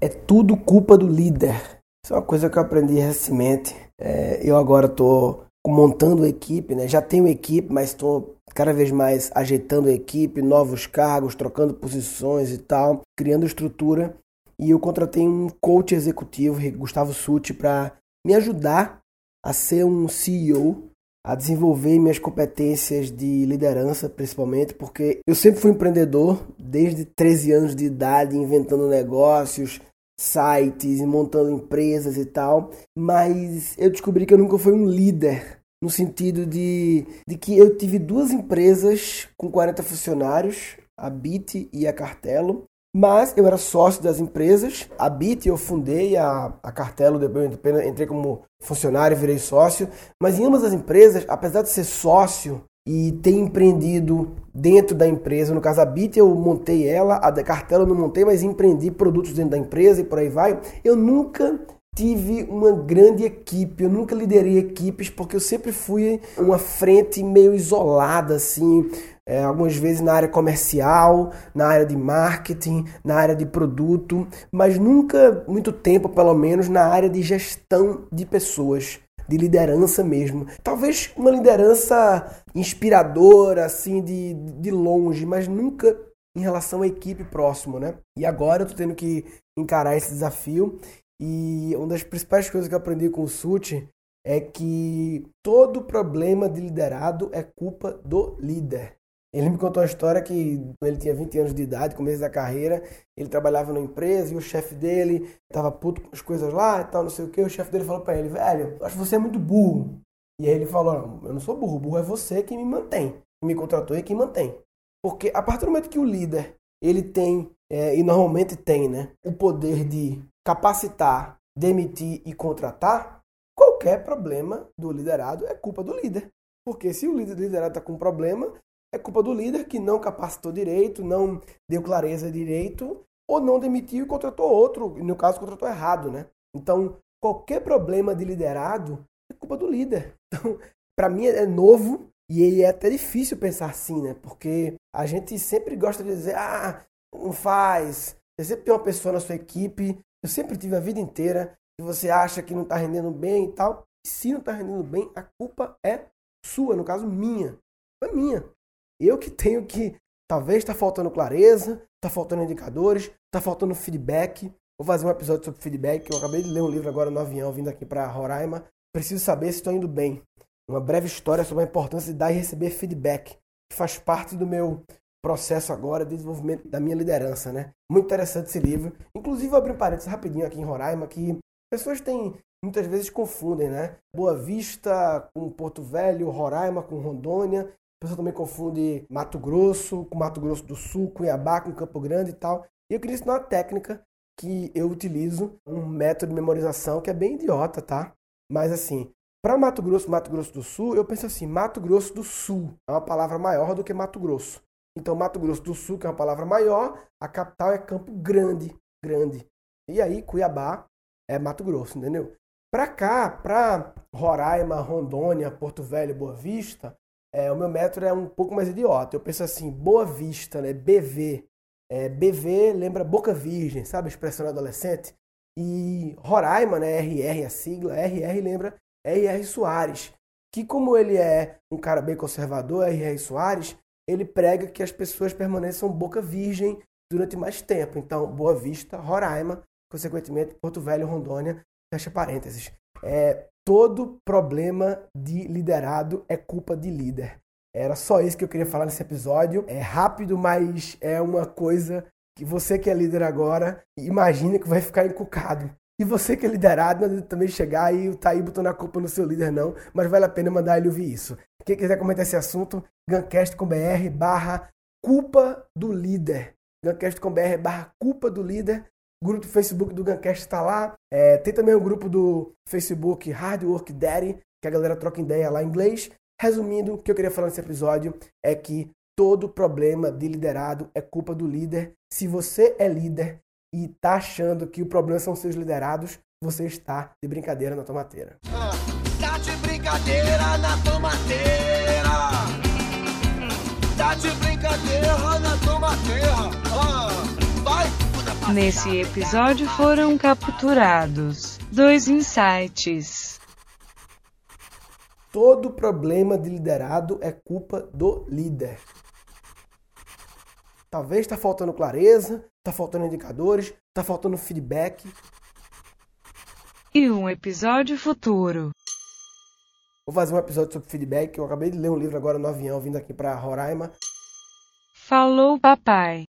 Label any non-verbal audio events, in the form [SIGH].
é tudo culpa do líder. Isso é uma coisa que eu aprendi recentemente. É, eu agora estou montando equipe, né? Já tenho equipe, mas estou cada vez mais ajeitando a equipe, novos cargos, trocando posições e tal, criando estrutura. E eu contratei um coach executivo, Gustavo Sutti, para me ajudar a ser um CEO, a desenvolver minhas competências de liderança, principalmente, porque eu sempre fui empreendedor, desde 13 anos de idade, inventando negócios, sites, montando empresas e tal, mas eu descobri que eu nunca fui um líder no sentido de, de que eu tive duas empresas com 40 funcionários, a Bit e a Cartelo, mas eu era sócio das empresas. A Bit eu fundei, a, a Cartelo depois eu entrei como funcionário e virei sócio. Mas em ambas as empresas, apesar de ser sócio e ter empreendido dentro da empresa, no caso a Bit eu montei ela, a da Cartelo eu não montei, mas empreendi produtos dentro da empresa e por aí vai. Eu nunca tive uma grande equipe, eu nunca liderei equipes porque eu sempre fui uma frente meio isolada, assim, é, algumas vezes na área comercial, na área de marketing, na área de produto, mas nunca, muito tempo pelo menos, na área de gestão de pessoas, de liderança mesmo. Talvez uma liderança inspiradora, assim, de, de longe, mas nunca em relação à equipe próximo, né? E agora eu tô tendo que encarar esse desafio e uma das principais coisas que eu aprendi com o Suti é que todo problema de liderado é culpa do líder. Ele me contou uma história que ele tinha 20 anos de idade, começo da carreira, ele trabalhava numa empresa e o chefe dele estava puto com as coisas lá e tal, não sei o que. O chefe dele falou para ele: velho, acho que você é muito burro. E aí ele falou: eu não sou burro, burro é você que me mantém, que me contratou e que mantém. Porque a partir do momento que o líder ele tem, é, e normalmente tem, né, o poder de capacitar, demitir e contratar, qualquer problema do liderado é culpa do líder. Porque se o líder liderado está com um problema, é culpa do líder que não capacitou direito, não deu clareza direito, ou não demitiu e contratou outro, no caso contratou errado, né? Então, qualquer problema de liderado é culpa do líder. [LAUGHS] Então, para mim é novo e é até difícil pensar assim, né? Porque a gente sempre gosta de dizer, ah, não faz. Você sempre tem uma pessoa na sua equipe eu sempre tive a vida inteira e você acha que não está rendendo bem e tal. Se não está rendendo bem, a culpa é sua, no caso minha. É minha. Eu que tenho que. Talvez está faltando clareza, está faltando indicadores, está faltando feedback. Vou fazer um episódio sobre feedback. Eu acabei de ler um livro agora no avião, vindo aqui para Roraima. Preciso saber se estou indo bem. Uma breve história sobre a importância de dar e receber feedback. Que faz parte do meu processo agora de desenvolvimento da minha liderança, né? Muito interessante esse livro. Inclusive, vou abrir um parênteses rapidinho aqui em Roraima, que pessoas têm, muitas vezes confundem, né? Boa Vista com Porto Velho, Roraima com Rondônia. A pessoa também confunde Mato Grosso com Mato Grosso do Sul, Cuiabá com Campo Grande e tal. E eu queria ensinar uma técnica que eu utilizo, um método de memorização que é bem idiota, tá? Mas assim, para Mato Grosso, Mato Grosso do Sul, eu penso assim, Mato Grosso do Sul é uma palavra maior do que Mato Grosso. Então, Mato Grosso do Sul, que é uma palavra maior, a capital é Campo Grande, grande. E aí, Cuiabá é Mato Grosso, entendeu? Para cá, para Roraima, Rondônia, Porto Velho, Boa Vista, é, o meu método é um pouco mais idiota. Eu penso assim, Boa Vista, né? BV. É, BV lembra Boca Virgem, sabe expressão adolescente? E Roraima, né? RR, a sigla, RR lembra RR Soares. Que como ele é um cara bem conservador, RR Soares, ele prega que as pessoas permaneçam boca virgem durante mais tempo. Então, Boa Vista, Roraima, consequentemente, Porto Velho, Rondônia, fecha parênteses. É, todo problema de liderado é culpa de líder. Era só isso que eu queria falar nesse episódio. É rápido, mas é uma coisa que você que é líder agora, imagina que vai ficar encucado. E você que é liderado, não também chegar e tá aí botando a culpa no seu líder, não. Mas vale a pena mandar ele ouvir isso. Quem quiser comentar esse assunto, gancast.com.br barra culpa do líder. gancast.com.br barra culpa do líder. O grupo do Facebook do Gancast está lá. É, tem também o grupo do Facebook Hard Work Daddy, que a galera troca ideia lá em inglês. Resumindo, o que eu queria falar nesse episódio é que todo problema de liderado é culpa do líder. Se você é líder, e tá achando que o problema são seus liderados, você está de brincadeira na tomateira. Ah, tá de brincadeira na tomateira. Tá de brincadeira na tomateira. Nesse episódio foram capturados dois insights. Todo problema de liderado é culpa do líder. Talvez está faltando clareza, está faltando indicadores, está faltando feedback. E um episódio futuro. Vou fazer um episódio sobre feedback. Eu acabei de ler um livro agora no avião, vindo aqui para Roraima. Falou, papai.